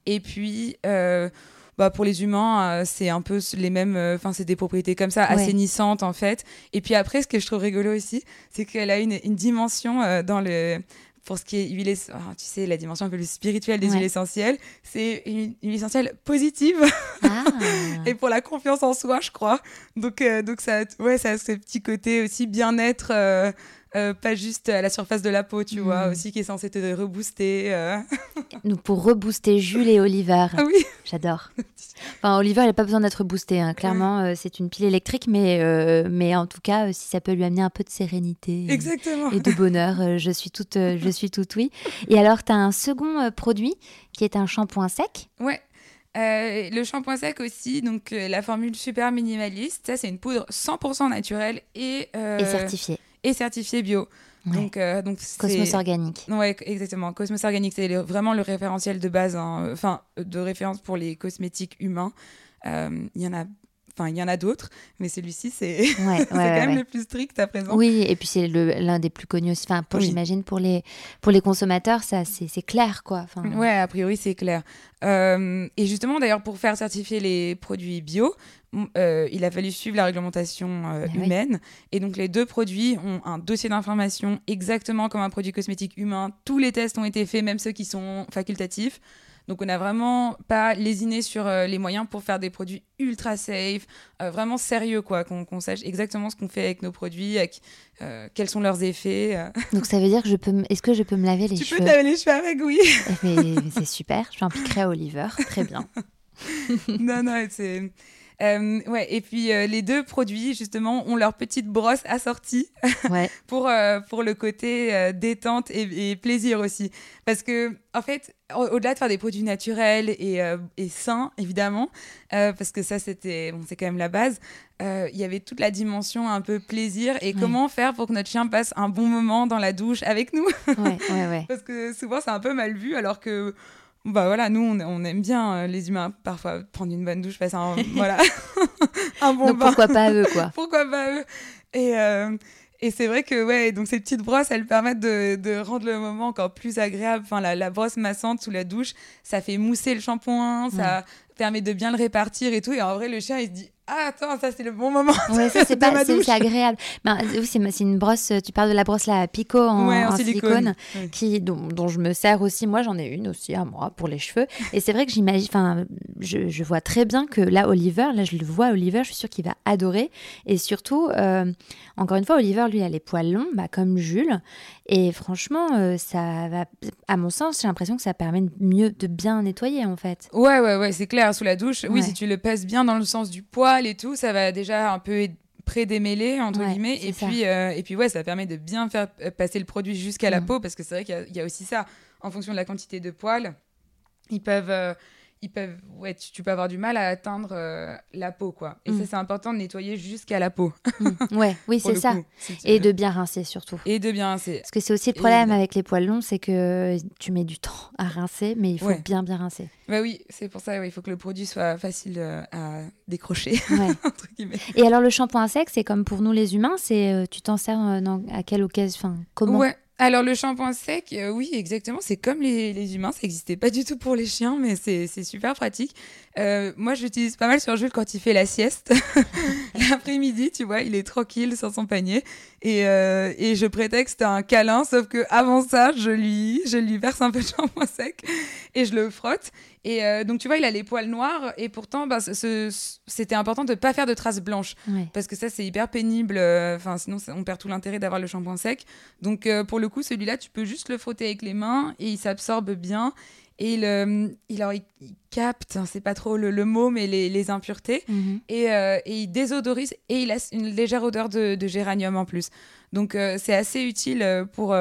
Et puis, euh, bah, pour les humains, euh, c'est un peu les mêmes. Euh, enfin, c'est des propriétés comme ça, assainissantes en fait. Et puis après, ce que je trouve rigolo aussi, c'est qu'elle a une, une dimension dans le pour ce qui est huile, ah, tu sais, la dimension un peu plus spirituelle des huiles essentielles, c'est une, huile essentielle positive. Ah. et pour la confiance en soi, je crois. Donc, donc ça, ouais, ça a ce petit côté aussi bien-être. Euh, pas juste à la surface de la peau, tu vois, hmm. aussi qui est censé te rebooster. Euh. Nous, pour rebooster Jules et Oliver. Ah oui. J'adore. Enfin, Oliver, il n'a pas besoin d'être boosté. Hein. Clairement, euh, c'est une pile électrique, mais, mais en tout cas, si ça peut lui amener un peu de sérénité Exactement. et de bonheur, je suis toute, je suis toute oui. Et alors, tu as un second produit qui est un shampoing sec. Ouais. le shampoing sec aussi, donc la formule super minimaliste, ça c'est une poudre 100% naturelle et, et certifiée et certifié bio. Donc, euh, donc Cosmos Organique. Ouais, exactement. Cosmos Organique, c'est vraiment le référentiel de base, hein. enfin, de référence pour les cosmétiques humains. Euh, il y en a Enfin, il y en a d'autres, mais celui-ci, c'est quand même le plus strict à présent. Oui, et puis c'est l'un des plus connus. Enfin, j'imagine pour les pour les consommateurs, ça c'est clair, quoi. Enfin... Ouais, a priori c'est clair. Euh, et justement, d'ailleurs, pour faire certifier les produits bio, euh, il a fallu suivre la réglementation euh, humaine. Et donc, les deux produits ont un dossier d'information exactement comme un produit cosmétique humain. Tous les tests ont été faits, même ceux qui sont facultatifs. Donc on n'a vraiment pas lésiné sur euh, les moyens pour faire des produits ultra safe, euh, vraiment sérieux quoi, qu'on sache exactement ce qu'on fait avec nos produits, avec, euh, quels sont leurs effets. Donc ça veut dire que je peux, est-ce que je peux me laver les cheveux Tu peux te laver les cheveux avec, oui. mais, c'est super, je l'impliquerai à Oliver, très bien. non non, c'est Euh, ouais, et puis euh, les deux produits, justement, ont leur petite brosse assortie Ouais. pour, euh, pour le côté détente et, et plaisir aussi. Parce que, en fait, au- au-delà de faire des produits naturels et, et sains, évidemment, parce que ça, c'était bon, c'est quand même la base, il y avait toute la dimension un peu plaisir et Ouais. comment faire pour que notre chien passe un bon moment dans la douche avec nous. Ouais. Parce que souvent, c'est un peu mal vu, alors que. Bah voilà, nous on, on aime bien euh, les humains parfois prendre une bonne douche, passer un voilà un bon Donc bain. pourquoi pas eux, quoi. Pourquoi pas eux Et, euh, et c'est vrai que ouais, donc ces petites brosses, elles permettent de, de rendre le moment encore plus agréable. Enfin, la, la brosse massante sous la douche, ça fait mousser le shampoing, ça permet de bien le répartir et tout. Et en vrai, le chien, il se dit Ah, attends, ça c'est le bon moment. Ouais, ça c'est pas, c'est agréable. Ben, oui, c'est une brosse. Tu parles de la brosse là, Pico en, Ouais, en silicone, qui dont, dont je me sers aussi. Moi, j'en ai une aussi à moi pour les cheveux. Et c'est vrai que j'imagine. Enfin, je, je vois très bien que là, Oliver, là, je le vois, Oliver, je suis sûre qu'il va adorer. Et surtout, euh, encore une fois, Oliver, lui, a les poils longs, bah, comme Jules. Et franchement, euh, ça va. À mon sens, j'ai l'impression que ça permet de mieux de bien nettoyer en fait. Ouais, ouais, ouais, c'est clair, sous la douche. Oui, Ouais. si tu le pèses bien dans le sens du poil et tout, ça va déjà un peu pré-démêler, entre Ouais, guillemets. Et ça. puis, euh, et puis, ouais, ça permet de bien faire euh, passer le produit jusqu'à la Mm. peau, parce que c'est vrai qu'il y a- il y, a aussi ça. En fonction de la quantité de poils, ils peuvent. euh, ils peuvent, ouais, tu, tu peux avoir du mal à atteindre euh, la peau, quoi. Et Mm. ça, c'est important de nettoyer jusqu'à la peau. Mm. Ouais, oui, c'est ça. coup, si tu Et veux. de bien rincer surtout. Et de bien, c'est. Parce que c'est aussi le problème avec les poils longs, c'est que tu mets du temps à rincer, mais il faut Ouais. bien bien rincer. Bah oui, c'est pour ça, ouais, il faut que le produit soit facile euh, à décrocher, Ouais. entre guillemets. Et alors le shampoing sec, c'est comme pour nous les humains, c'est euh, tu t'en sers dans- à quelle occasion, enfin comment? Alors le shampoing sec, euh, oui, exactement, c'est comme les, les humains, ça n'existait pas du tout pour les chiens, mais c'est c'est super pratique. Euh, moi, j'utilise pas mal sur Jules quand il fait la sieste. L'après-midi, tu vois, il est tranquille sur son panier et, euh, et je prétexte un câlin, sauf que avant ça, je lui, je lui verse un peu de shampoing sec et je le frotte. Et euh, donc, tu vois, il a les poils noirs et pourtant, bah, c'était important de pas faire de traces blanches Ouais. parce que ça c'est hyper pénible enfin sinon on perd tout l'intérêt d'avoir le shampoing sec donc pour le coup celui-là tu peux juste le frotter avec les mains et il s'absorbe bien et il, euh, il, alors, il, il capte hein, c'est pas trop le, le mot mais les, les impuretés Mhm. et, euh, et il désodorise et il laisse une légère odeur de, de géranium en plus donc euh, c'est assez utile pour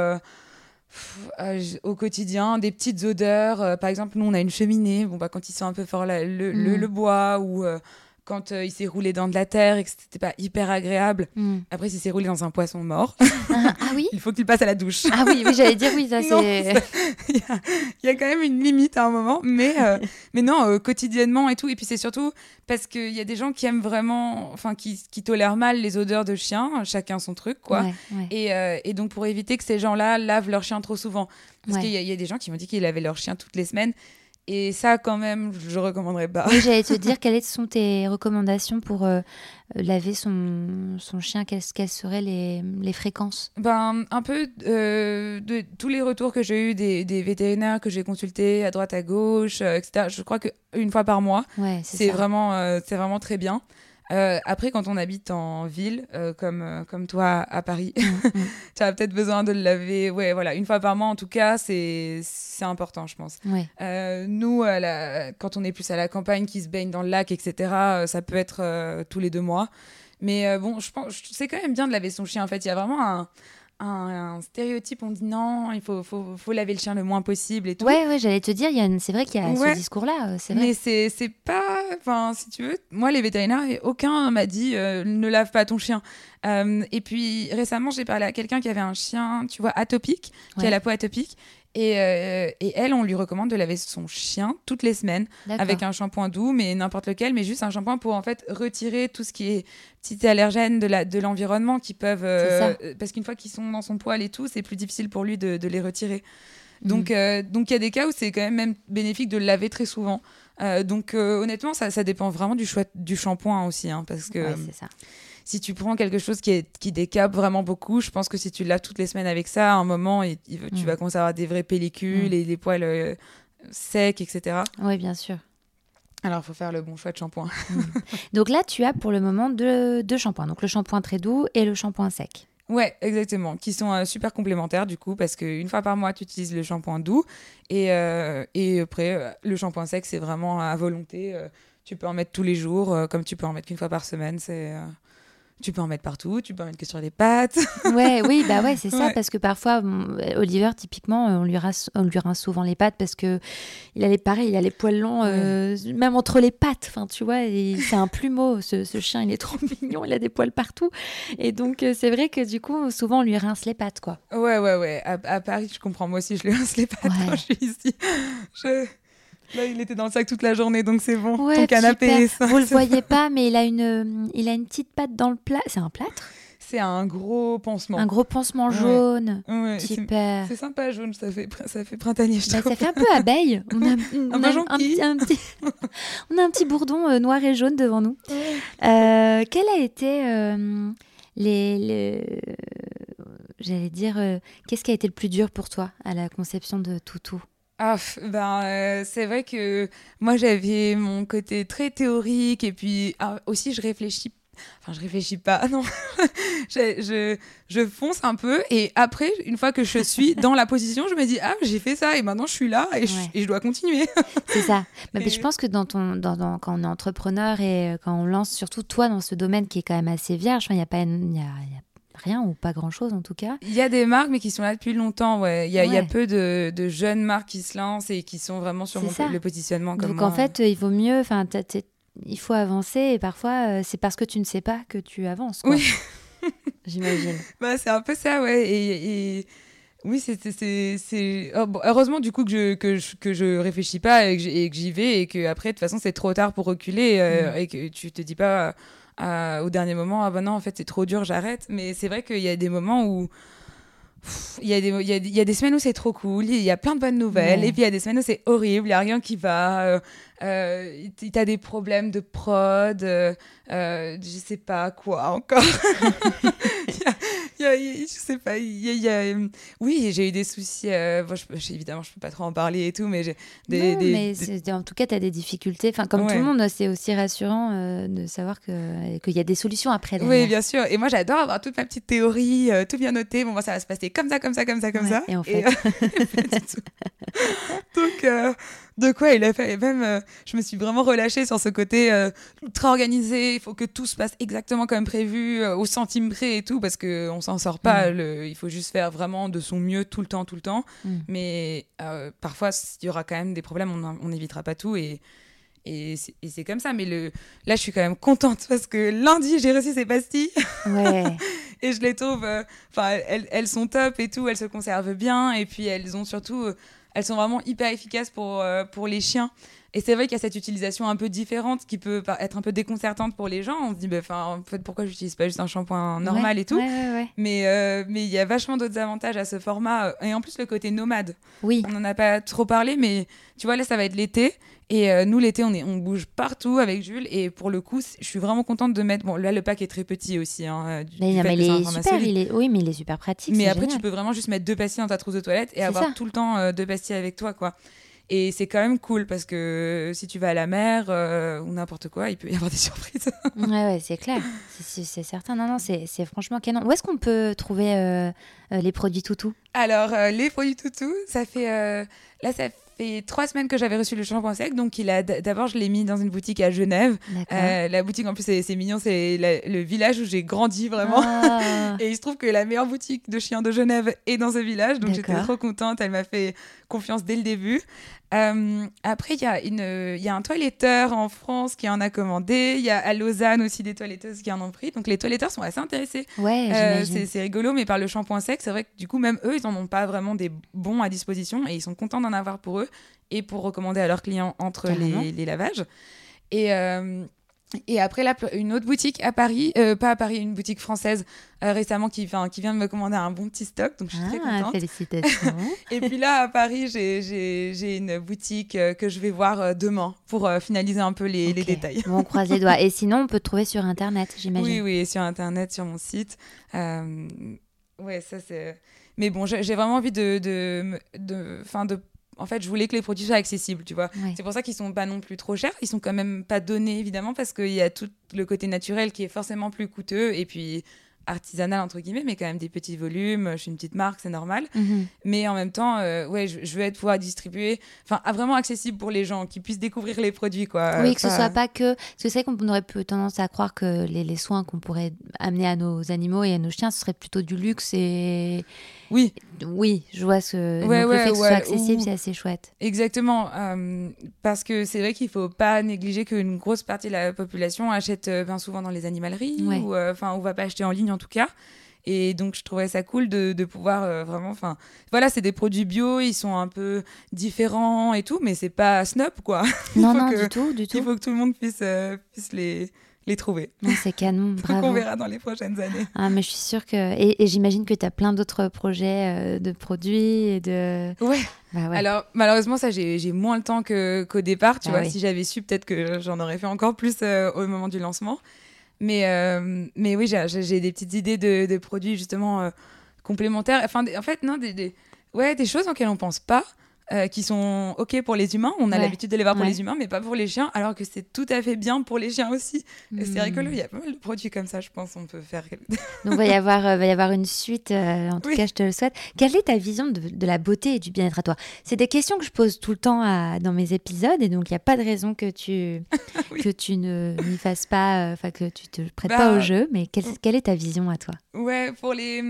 pff, au quotidien des petites odeurs par exemple nous on a une cheminée bon bah quand il sent un peu fort la- le, le- Mhm. le bois ou quand euh, il s'est roulé dans de la terre et que c'était pas hyper agréable Mm. après, s'il s'est roulé dans un poisson mort, Ah, ah oui il faut qu'il passe à la douche. Ah oui, oui j'allais dire oui, ça c'est. il, y a, il y a quand même une limite à un moment, mais, euh, mais non, euh, quotidiennement et tout. Et puis c'est surtout parce qu'il y a des gens qui aiment vraiment, enfin, qui, qui tolèrent mal les odeurs de chiens, chacun son truc, quoi. Ouais, ouais. Et, et donc pour éviter que ces gens-là lavent leur chien trop souvent. Parce Ouais. qu'il y, y a des gens qui m'ont dit qu'ils lavaient leur chien toutes les semaines. Et ça, quand même, je recommanderais pas. Oui, j'allais te dire quelles sont tes recommandations pour euh, laver son, son chien, quelles, quelles seraient les, les fréquences? Ben, un peu euh, de tous les retours que j'ai eu des, des vétérinaires que j'ai consultés à droite, à gauche, euh, etc. Je crois qu'une fois par mois, Ouais, c'est vraiment, euh, c'est vraiment très bien. Euh, après, quand on habite en ville, euh, comme, euh, comme toi à Paris, Mm, mm. tu as peut-être besoin de le laver. Ouais, voilà, une fois par mois, en tout cas, c'est c'est important, je pense. Ouais. Euh, nous, à la- quand on est plus à la campagne, qui se baigne dans le lac, etc., euh, ça peut être euh, tous les deux mois. Mais bon, je pense, c'est quand même bien de laver son chien. En fait, il y a vraiment un, un- un stéréotype. On dit non, il faut, faut, faut laver le chien le moins possible et tout. Ouais, ouais, j'allais te dire, c'est vrai qu'il y a Ouais. ce discours-là, euh, c'est vrai. Mais c'est c'est pas. Enfin, si tu veux, moi, les vétérinaires, aucun m'a dit euh, ne lave pas ton chien. Euh, et puis récemment, j'ai parlé à quelqu'un qui avait un chien, tu vois, atopique, qui a la peau atopique. Et, euh, et elle, on lui recommande de laver son chien toutes les semaines avec un shampoing doux, mais n'importe lequel, mais juste un shampoing pour en fait retirer tout ce qui est petits allergènes de l'environnement qui peuvent euh, parce qu'une fois qu'ils sont dans son poil et tout, c'est plus difficile pour lui de, de les retirer. Mm. Donc euh, donc il y a des cas où c'est quand même, même bénéfique de le laver très souvent. Donc honnêtement, ça, ça dépend vraiment du choix du shampoing aussi, hein, parce que Ouais, c'est ça. Si tu prends quelque chose qui, est, qui décape vraiment beaucoup, je pense que si tu laves toutes les semaines avec ça, à un moment, il- il- tu Mm. vas commencer à avoir des vraies pellicules Mm. et des poils euh, secs, etc. Oui, bien sûr. Alors, il faut faire le bon choix de shampoing. Donc là, tu as pour le moment deux, deux shampoings. Donc le shampoing très doux et le shampoing sec. Ouais, exactement. Qui sont euh, super complémentaires du coup, parce qu'une fois par mois, tu utilises le shampoing doux. Et, euh, et après, euh, le shampoing sec, c'est vraiment à volonté. Tu peux en mettre tous les jours, comme tu peux en mettre qu'une fois par semaine. C'est tu peux en mettre partout, tu peux en mettre que sur les pattes. Ouais, oui, bah ouais, c'est ça, Ouais. parce que parfois, bon, Oliver, typiquement, euh, on lui, rince, on lui rince souvent les pattes parce que il a les pareil, il a les poils longs, euh, même entre les pattes, enfin, tu vois, c'est un plumeau, ce, ce chien, il est trop mignon, il a des poils partout. Et donc, euh, c'est vrai que du coup, souvent, on lui rince les pattes, quoi. Ouais, ouais, ouais. À, à Paris, je comprends. Moi aussi, je lui rince les pattes Ouais. quand je suis ici. Je- Là, il était dans le sac toute la journée, donc c'est bon. Ouais, Ton canapé. super. Vous le voyez pas, mais il a une, il a une petite patte dans le plat. C'est un plâtre? C'est un gros pansement. Un gros pansement jaune. Ouais, c'est- Super. C'est sympa, jaune, ça fait, ça fait printanier, je Bah, trouve. ça fait un peu abeille. On a, on Un a petit, un petit- on a un petit bourdon euh, noir et jaune devant nous. Euh, quel a été euh, les, les- j'allais dire, qu'est-ce qui a été le plus dur pour toi à la conception de Toutou? Ah, ben, euh, c'est vrai que moi j'avais mon côté très théorique et puis ah, aussi je réfléchis. Enfin, je réfléchis pas, non. je, je, je fonce un peu et après, une fois que je suis dans la position, je me dis Ah, j'ai fait ça et maintenant je suis là et, je, Ouais. et je dois continuer. C'est ça. Mais Et- je pense que dans ton, dans, dans- quand on est entrepreneur et euh, quand on lance, surtout toi dans ce domaine qui est quand même assez vierge, il n'y a pas, une- il y a, il y a rien ou pas grand chose en tout cas. Il y a des marques, mais qui sont là depuis longtemps. Ouais. Il, y a, il y a Ouais. peu de, de jeunes marques qui se lancent et qui sont vraiment sur mon- le positionnement comme Donc moi. en fait, euh, il vaut mieux, enfin, il faut avancer et parfois euh, c'est parce que tu ne sais pas que tu avances. Quoi. Oui. J'imagine. Bah, c'est un peu ça, ouais. Et, et- oui, c'est. oh, heureusement, du coup, que je, que je, que je réfléchis pas et que j'ai- et que j'y vais et que après, de toute façon, c'est trop tard pour reculer euh, Mm. et que tu te dis pas euh, au dernier moment, ah bah non, en fait, c'est trop dur, j'arrête. Mais c'est vrai qu'il y a des moments où. Il y, a des, il, y a, il y a des semaines où c'est trop cool, il y a plein de bonnes nouvelles, Ouais. et puis il y a des semaines où c'est horrible, il n'y a rien qui va, euh, euh, tu as des problèmes de prod, euh, euh, je sais pas quoi encore. Y a- je sais pas, il y a, y a, euh, oui, j'ai eu des soucis, euh, bon, je, évidemment, je peux pas trop en parler et tout, mais j'ai des, non, des- mais des- en tout cas, tu as des difficultés. Enfin, comme tout le monde, c'est aussi rassurant euh, de savoir que- qu'il y a des solutions après. Oui, bien sûr. Et moi, j'adore avoir toute ma petite théorie, euh, tout bien noté. Bon, moi, ça va se passer comme ça, comme ça, comme ça, comme Ouais, ça. et en fait. pas du tout. Donc, de quoi il a fait et Même, euh, je me suis vraiment relâchée sur ce côté euh, ultra organisé. Il faut que tout se passe exactement comme prévu, euh, au centime près et tout, parce qu'on s'en sort pas. Le, il faut juste faire vraiment de son mieux tout le temps, tout le temps. Mm. Mais euh, parfois, il y aura quand même des problèmes. On n'évitera pas tout. Et. Et c'est comme ça, mais le... là je suis quand même contente parce que lundi j'ai reçu ces pastilles Ouais. et je les trouve, euh, enfin, elles, elles sont top et tout, elles se conservent bien, et puis elles ont surtout, euh, elles sont vraiment hyper efficaces pour, euh, les chiens. Et c'est vrai qu'il y a cette utilisation un peu différente qui peut être un peu déconcertante pour les gens. On se dit, bah, en fait, pourquoi j'utilise pas juste un shampoing normal Ouais, et tout Ouais. Mais euh, mais il y a vachement d'autres avantages à ce format. Et en plus, le côté nomade. Oui. On n'en a pas trop parlé, mais tu vois, là, ça va être l'été. Et euh, nous, l'été, on, est, on bouge partout avec Jules. Et pour le coup, je suis vraiment contente de mettre. Bon, là, le pack est très petit aussi. Hein, euh, du- Mais, du non, mais il est super. Il est... Oui, mais il est super pratique. Mais après, génial. tu peux vraiment juste mettre deux pastilles dans ta trousse de toilette et avoir ça. tout le temps euh, deux pastilles avec toi, quoi. Et c'est quand même cool parce que si tu vas à la mer euh, ou n'importe quoi, il peut y avoir des surprises. Ouais, ouais, c'est clair. C'est- certain. Non, non, c'est franchement canon. Où est-ce qu'on peut trouver euh, euh, les produits Toutou Alors, euh, les produits toutou, ça fait. là, ça fait trois semaines que j'avais reçu le shampoing sec. Donc, il a d- d'abord, je l'ai mis dans une boutique à Genève. Euh, la boutique, en plus, c'est mignon. C'est le village où j'ai grandi vraiment. Ah. Et il se trouve que la meilleure boutique de chiens de Genève est dans ce village, donc j'étais trop contente. Elle m'a fait confiance dès le début. Euh, après, il y, a une- y a un toiletteur en France qui en a commandé. Il y a à Lausanne aussi des toiletteuses qui en ont pris. Donc les toiletteurs sont assez intéressés. Ouais, Euh, c'est rigolo, mais par le shampoing sec, c'est vrai que du coup, même eux, ils n'en ont pas vraiment des bons à disposition et ils sont contents d'en avoir pour eux et pour recommander à leurs clients entre les lavages. Et, euh, et après, là, une autre boutique à Paris, euh, pas à Paris, une boutique française euh, récemment qui, qui vient de me commander un bon petit stock, donc je suis très Ah, contente. félicitations. Et puis là, à Paris, j'ai- une boutique euh, que je vais voir demain pour finaliser un peu les, les détails. Bon, on croise les doigts. Et sinon, on peut te trouver sur Internet, Oui, j'imagine. oui, sur Internet, sur mon site. Ouais, ça c'est. Mais bon, j'ai vraiment envie de, de, de, fin de. En fait, je voulais que les produits soient accessibles, tu vois. Ouais. C'est pour ça qu'ils sont pas non plus trop chers. Ils sont quand même pas donnés, évidemment, parce qu'il y a tout le côté naturel qui est forcément plus coûteux. Et puis, artisanal entre guillemets, mais quand même des petits volumes. Je suis une petite marque, c'est normal. Mhm. Mais en même temps, euh, ouais, je, je veux être pouvoir distribuer, enfin, à vraiment accessible pour les gens, qui puissent découvrir les produits, quoi. Oui, que ce Pas- soit pas que. Parce que c'est vrai qu'on aurait peu tendance à croire que les, les soins qu'on pourrait amener à nos animaux et à nos chiens, ce serait plutôt du luxe et. Oui, Oui, je vois ce. Ouais, donc ouais, le fait que ce soit accessible, ou- c'est assez chouette. Exactement, euh, parce que c'est vrai qu'il faut pas négliger qu'une grosse partie de la population achète euh, bien souvent dans les animaleries ou euh, enfin ou va pas acheter en ligne en tout cas. Et donc je trouvais ça cool de, de pouvoir euh, vraiment, enfin voilà, c'est des produits bio, ils sont un peu différents et tout, mais c'est pas snob quoi. Non, non, que- du tout, du Il tout. faut que tout le monde puisse puisse, les les trouver. C'est canon, Donc on bravo. verra dans les prochaines années. Ah, mais je suis sûre que. Et, et j'imagine que tu as plein d'autres projets euh, de produits et de. Ouais. Bah ouais. Alors malheureusement ça j'ai moins le temps qu'au départ, tu Ah vois. oui. Si j'avais su, peut-être que j'en aurais fait encore plus euh, au moment du lancement. Mais euh, mais oui, j'ai- des petites idées de, produits justement euh, complémentaires. Enfin, en fait, non, des, ouais, des choses auxquelles on pense pas. Euh, qui sont ok pour les humains, on a Ouais. l'habitude de les voir pour Ouais. les humains, mais pas pour les chiens, alors que c'est tout à fait bien pour les chiens aussi. Et C'est Hmm. rigolo, il y a pas mal de produits comme ça, je pense, on peut faire. Donc, va y avoir, euh, va y avoir une suite. euh, en tout Oui. cas, je te le souhaite. Quelle est ta vision de, de la beauté et du bien-être à toi? C'est des questions que je pose tout le temps à- dans mes épisodes, et donc il n'y a pas de raison que tu Oui. que tu ne n'y fasses pas, enfin que tu te prêtes Bah, pas au jeu. Mais quelle, quelle est ta vision à toi? Ouais, pour les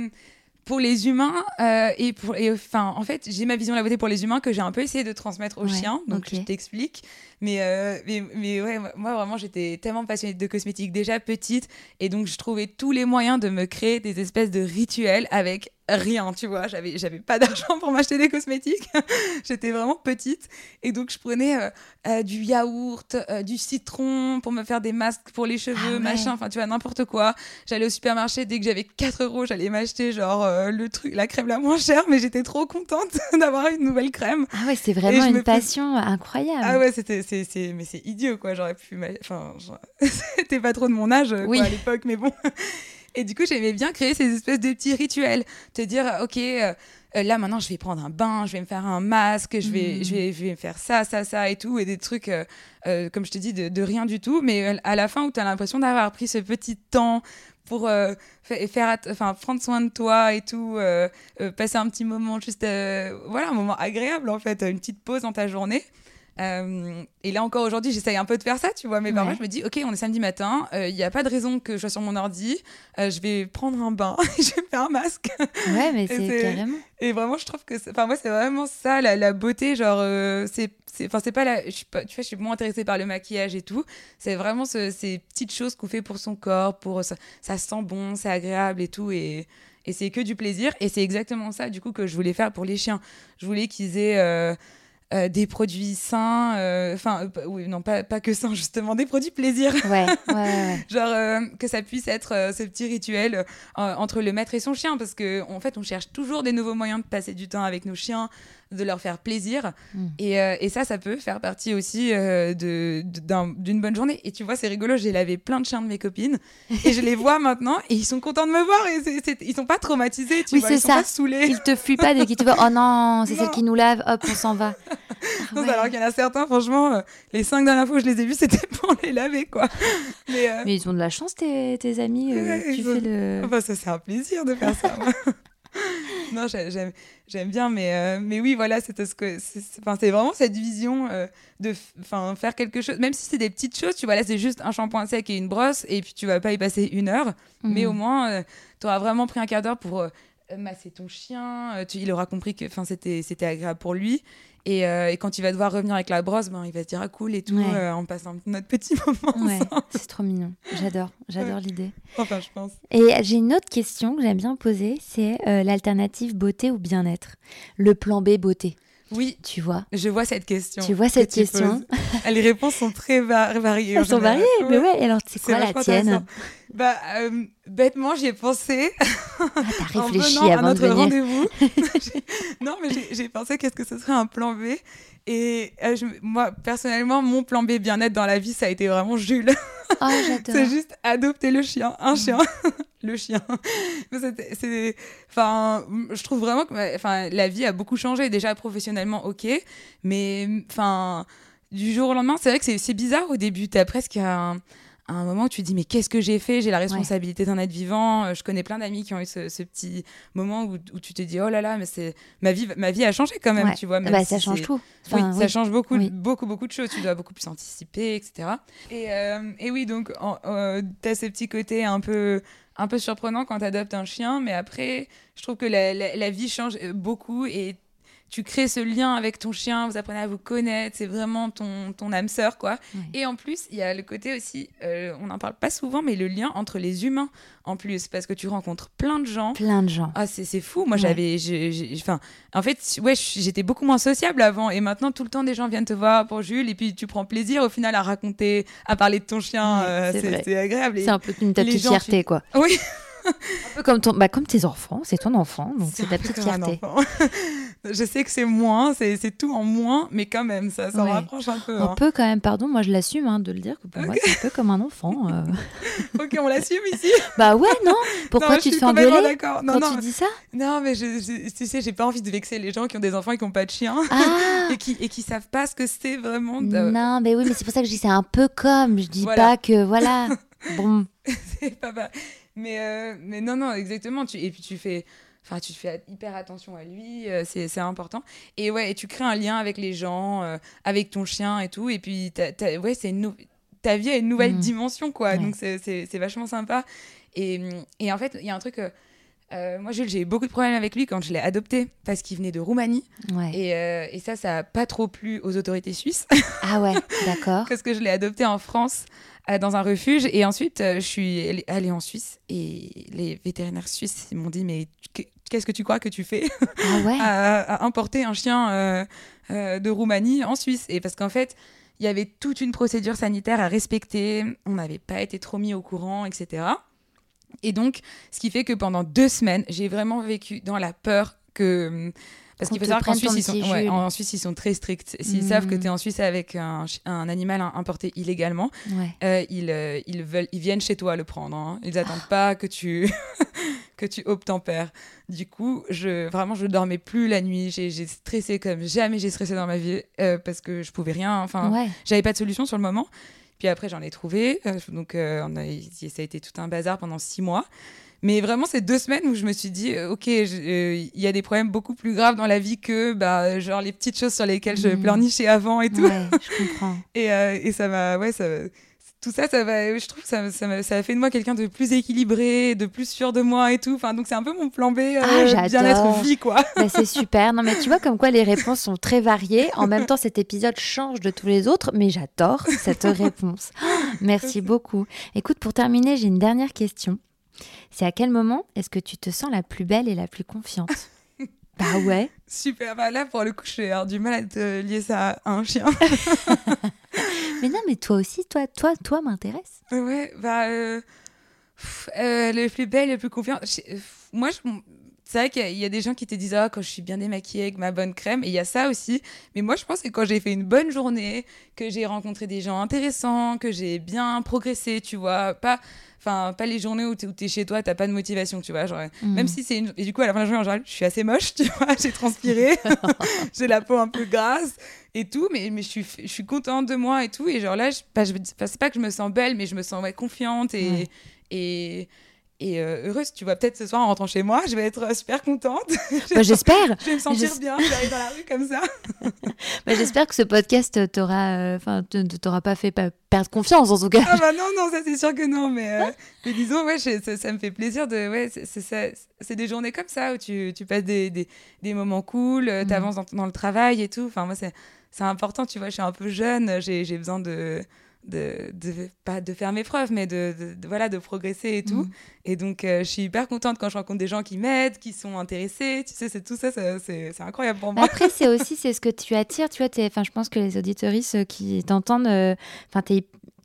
pour les humains euh, et pour et enfin en fait j'ai ma vision de la beauté pour les humains que j'ai un peu essayé de transmettre aux Ouais, chiens donc je t'explique. Mais, euh, mais mais ouais moi vraiment j'étais tellement passionnée de cosmétiques déjà petite et donc je trouvais tous les moyens de me créer des espèces de rituels avec rien tu vois j'avais j'avais pas d'argent pour m'acheter des cosmétiques j'étais vraiment petite et donc je prenais euh, euh, du yaourt euh, du citron pour me faire des masques pour les cheveux Ah ouais. machin enfin tu vois n'importe quoi J'allais au supermarché dès que j'avais 4 euros, j'allais m'acheter genre le truc, la crème la moins chère, mais j'étais trop contente d'avoir une nouvelle crème. Ah ouais, c'est vraiment me une passion incroyable. Ah ouais, c'était, c'est, c'est, mais c'est idiot quoi. J'aurais pu, enfin, genre, c'était pas trop de mon âge quoi, à l'époque, mais bon. Et du coup, j'aimais bien créer ces espèces de petits rituels, te dire, ok. euh, euh, là maintenant je vais prendre un bain, je vais me faire un masque, je vais, Mhm. je vais, je vais faire ça, ça, ça et tout, et des trucs, euh, euh, comme je te dis, de, de rien du tout, mais euh, à la fin où tu as l'impression d'avoir pris ce petit temps pour euh, fa- faire, enfin, prendre soin de toi et tout, euh, euh, passer un petit moment juste, euh, voilà, un moment agréable en fait, une petite pause dans ta journée. Euh, et là encore aujourd'hui, j'essaye un peu de faire ça, tu vois. Mais parfois, Ouais. je me dis, ok, on est samedi matin, il n'y a pas de raison que je sois sur mon ordi, euh, je vais prendre un bain, je vais faire un masque. Ouais, mais c'est carrément. Et vraiment, je trouve que, c'est- enfin, moi, c'est vraiment ça, la, la beauté. Genre, euh, c'est, c'est, enfin, c'est pas la, je suis pas, tu vois, je suis moins intéressée par le maquillage et tout. C'est vraiment ce- ces petites choses qu'on fait pour son corps, pour ça, ça sent bon, c'est agréable et tout, et, et c'est que du plaisir. Et c'est exactement ça, du coup, que je voulais faire pour les chiens. Je voulais qu'ils aient euh, des produits sains, euh, enfin, euh, oui, non, pas, pas que sains, justement, des produits plaisir. Ouais, ouais, ouais. Genre euh, que ça puisse être ce petit rituel entre le maître et son chien parce que en fait on cherche toujours des nouveaux moyens de passer du temps avec nos chiens de leur faire plaisir Mm. et, et ça ça peut faire partie aussi de de- d'un- d'une bonne journée et tu vois c'est rigolo j'ai lavé plein de chiens de mes copines et je les vois maintenant et ils sont contents de me voir et c'est- c'est- ils sont pas traumatisés tu Oui, vois ils sont ça. pas saoulés Il te fuit pas dès qu'il te voit. Oh non, c'est celle qui nous lave. Hop, on s'en va. Ouais. alors qu'il y en a certains franchement euh, les cinq dernières fois que je les ai vus c'était pour les laver quoi mais euh, Mais ils ont de la chance, tes, tes amis. euh, Ouais, tu ont- le. Enfin, ça, c'est un plaisir de faire ça. non, j'ai- j'aime, j'aime bien, mais, euh, mais oui, voilà, c'est ce que, c'est, c'est- enfin, c'est vraiment cette vision euh, de, faire quelque chose, même si c'est des petites choses, tu vois, là, c'est juste un shampoing sec et une brosse, et puis tu vas pas y passer une heure, mais Mhm. au moins, tu auras vraiment pris un quart d'heure pour masser ton chien, tu- il aura compris que, c'était, c'était agréable pour lui. Et, euh, et quand il va devoir revenir avec la brosse, ben, il va se dire ah cool et tout, Ouais. euh, on passe un, notre petit moment Ouais, c'est trop mignon. J'adore, j'adore l'idée. Enfin, je pense. Et j'ai une autre question que j'aime bien poser, c'est euh, l'alternative beauté ou bien-être? Le plan B beauté, Oui, tu vois? Je vois cette question. Tu vois cette question? Les réponses sont très va- variées. Elles sont variées, mais ouais. Alors, c'est quoi la tienne? Bah, euh, bêtement, j'y ai pensé Ah, T'as en réfléchi à avant de notre rendez-vous. Non, mais j'ai- pensé qu'est-ce que ce serait un plan B. Et euh, je- moi, personnellement, mon plan B bien-être dans la vie, ça a été vraiment Jules. Oh, j'adore. C'est juste adopter le chien, un chien, le chien. C'est, enfin, je trouve vraiment que, enfin, la vie a beaucoup changé. Déjà professionnellement, ok, mais enfin, du jour au lendemain, c'est vrai que c'est- c'est bizarre au début. T'as presque un, à un moment où tu te dis mais qu'est-ce que j'ai fait? J'ai la responsabilité d'un être vivant. Euh, je connais plein d'amis qui ont eu ce, petit moment où, où, tu te dis oh là là mais c'est ma vie ma vie a changé quand même tu vois. Même bah, ça change tout. oui, ça change beaucoup beaucoup beaucoup de choses. Tu dois beaucoup plus anticiper etc. Et, euh, et oui donc euh, tu as ce petit côté un peu un peu surprenant quand tu adoptes un chien mais après je trouve que la, la vie change beaucoup et tu crées ce lien avec ton chien, vous apprenez à vous connaître, c'est vraiment ton, ton âme sœur, quoi. Et en plus, il y a le côté aussi, euh, on n'en parle pas souvent, mais le lien entre les humains, en plus, parce que tu rencontres plein de gens. Plein de gens. Ah, c'est fou. Moi, j'avais. Enfin, en fait, ouais, j'étais beaucoup moins sociable avant, et maintenant, tout le temps, des gens viennent te voir pour Jules, et puis tu prends plaisir au final à raconter, à parler de ton chien. Euh, c'est agréable. C'est un peu une petite fierté, quoi. Oui. un peu comme, ton, bah, comme tes enfants, c'est ton enfant, donc c'est ta petite fierté. je sais que c'est moins, c'est tout en moins, mais quand même, ça s'en rapproche un peu. Un hein. peu quand même, pardon, moi je l'assume hein, de le dire, que pour moi c'est un peu comme un enfant. Euh. ok, on l'assume ici Bah ouais, non Pourquoi tu te fais engueuler quand non, tu dis ça? Non, mais je, tu sais, j'ai pas envie de vexer les gens qui ont des enfants et qui n'ont pas de chien ah. et, qui, et qui savent pas ce que c'est vraiment. Non, mais oui, mais c'est pour ça que je dis c'est un peu comme, je dis pas que voilà. bon. c'est pas, pas... Mais, euh, mais non, non, exactement. Tu... Et puis tu fais Enfin, tu fais hyper attention à lui, euh, c'est important. Et ouais, et tu crées un lien avec les gens, euh, avec ton chien et tout. Et puis, ouais, c'est ta vie a une nouvelle mm. dimension, quoi. Donc, c'est vachement sympa. Et, et en fait, il y a un truc. Euh, moi, j'ai eu beaucoup de problèmes avec lui quand je l'ai adopté parce qu'il venait de Roumanie. Et, et, ça, ça n'a pas trop plu aux autorités suisses. Ah ouais, d'accord. parce que je l'ai adopté en France dans un refuge. Et ensuite, je suis allée en Suisse et les vétérinaires suisses m'ont dit Mais qu'est-ce que tu crois que tu fais ah à, importer un chien euh, euh, de Roumanie en Suisse? Et parce qu'en fait, il y avait toute une procédure sanitaire à respecter, on n'avait pas été trop mis au courant, etc. Et donc, ce qui fait que pendant deux semaines, j'ai vraiment vécu dans la peur que... Parce qu'il faut savoir qu'en Suisse, ils sont, en Suisse, ils sont très stricts. S'ils hmm. savent que tu es en Suisse avec un, un animal importé illégalement, euh, ils, ils, veulent, ils viennent chez toi le prendre. Hein. Ils n'attendent ah. pas que tu, que tu obtempères. Du coup, je, vraiment, je dormais plus la nuit. J'ai stressé comme jamais j'ai stressé dans ma vie euh, parce que je pouvais rien. Enfin, j'avais pas de solution sur le moment. Puis après, j'en ai trouvé. Euh, donc, euh, on a, ça a été tout un bazar pendant six mois. Mais vraiment, ces deux semaines où je me suis dit, OK, il y a des problèmes beaucoup plus graves dans la vie que bah, genre les petites choses sur lesquelles je mmh. pleurnichais avant et tout. Ouais, je comprends. et, et ça m'a ouais, ça, tout ça, ça va, je trouve que ça, ça, ça a fait de moi quelqu'un de plus équilibré, de plus sûr de moi et tout. Enfin, donc c'est un peu mon plan B, euh, ah, bien-être vie, quoi. Bah, c'est super. Non, mais tu vois comme quoi les réponses sont très variées. En même temps, cet épisode change de tous les autres, mais j'adore cette réponse. Merci beaucoup. Écoute, pour terminer, j'ai une dernière question. C'est à quel moment est-ce que tu te sens la plus belle et la plus confiante? Bah ouais. Super. Bah là, pour le coup, je du mal à te lier ça à un chien. Mais non, mais toi aussi, toi, toi, toi m'intéresse. Ouais, bah. Euh, euh, le plus bel, le plus confiant. moi, je, c'est vrai qu'il y, a des gens qui te disent ah quand je suis bien démaquillée avec ma bonne crème et il y a ça aussi mais moi je pense que quand j'ai fait une bonne journée que j'ai rencontré des gens intéressants que j'ai bien progressé tu vois pas enfin pas les journées où tu es, chez toi t'as pas de motivation tu vois genre, mm. même si c'est une et du coup à la fin de la journée en général je suis assez moche tu vois j'ai transpiré j'ai la peau un peu grasse et tout mais, mais je suis je suis contente de moi et tout et genre là je, pas, je, c'est pas que je me sens belle mais je me sens ouais, confiante et et et euh, heureuse, tu vois, peut-être ce soir en rentrant chez moi, je vais être super contente. Bah, j'espère. je vais me sentir bien, j'arrive dans la rue comme ça. bah, j'espère que ce podcast t'aura, euh, enfin, t'aura pas fait perdre confiance en tout cas. Ah bah non, non, ça c'est sûr que non, mais, euh, mais disons, ouais, ça, me fait plaisir de, ouais, c'est des journées comme ça où tu, tu passes des, des, des, moments cool, tu avances dans, dans, le travail et tout. Enfin, moi, c'est important, tu vois, je suis un peu jeune, j'ai besoin de de, pas de faire mes preuves, mais de, voilà, de progresser et tout. Mm. Et donc, euh, je suis hyper contente quand je rencontre des gens qui m'aident, qui sont intéressés. Tu sais, c'est tout ça, c'est incroyable pour moi. Après, c'est aussi c'est ce que tu attires. Tu vois, je pense que les auditoristes qui t'entendent, euh, enfin,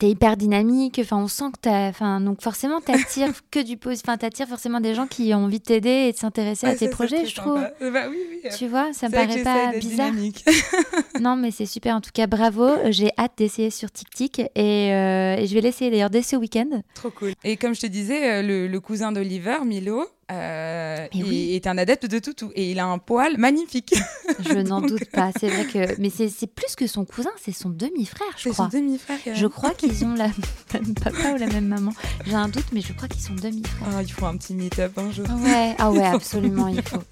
t'es hyper dynamique. Enfin, on sent que t'as. Enfin, donc forcément, t'attires que du positif. Enfin, t'attires forcément des gens qui ont envie de t'aider et de s'intéresser à tes projets, je trouve. Bah, oui, oui. Tu vois, ça me paraît pas bizarre. non, mais c'est super. En tout cas, bravo. J'ai hâte d'essayer sur TikTok et, euh, et je vais l'essayer d'ailleurs dès ce week-end. Trop cool. Et comme je te disais, euh, le, le cousin d'Oliver, Milo, euh, oui. est un adepte de toutou. Et il a un poil magnifique. Je n'en doute pas. C'est vrai que. Mais c'est c'est plus que son cousin, c'est son demi-frère, je C'est son crois. demi-frère. Je crois qu'ils ont la même papa ou la même maman. J'ai un doute, mais je crois qu'ils sont demi-frères. Ah, il faut un petit meet-up un jour. Ouais, ah ouais, absolument, il faut.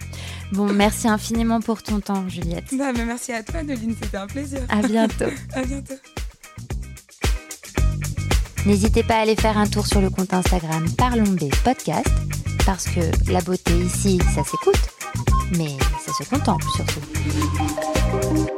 Bon, merci infiniment pour ton temps, Juliette. Bah, mais merci à toi, Noline, c'était un plaisir. À bientôt. À bientôt. N'hésitez pas à aller faire un tour sur le compte Instagram Parlons des podcasts, parce que la beauté ici, ça s'écoute, mais ça se contemple surtout.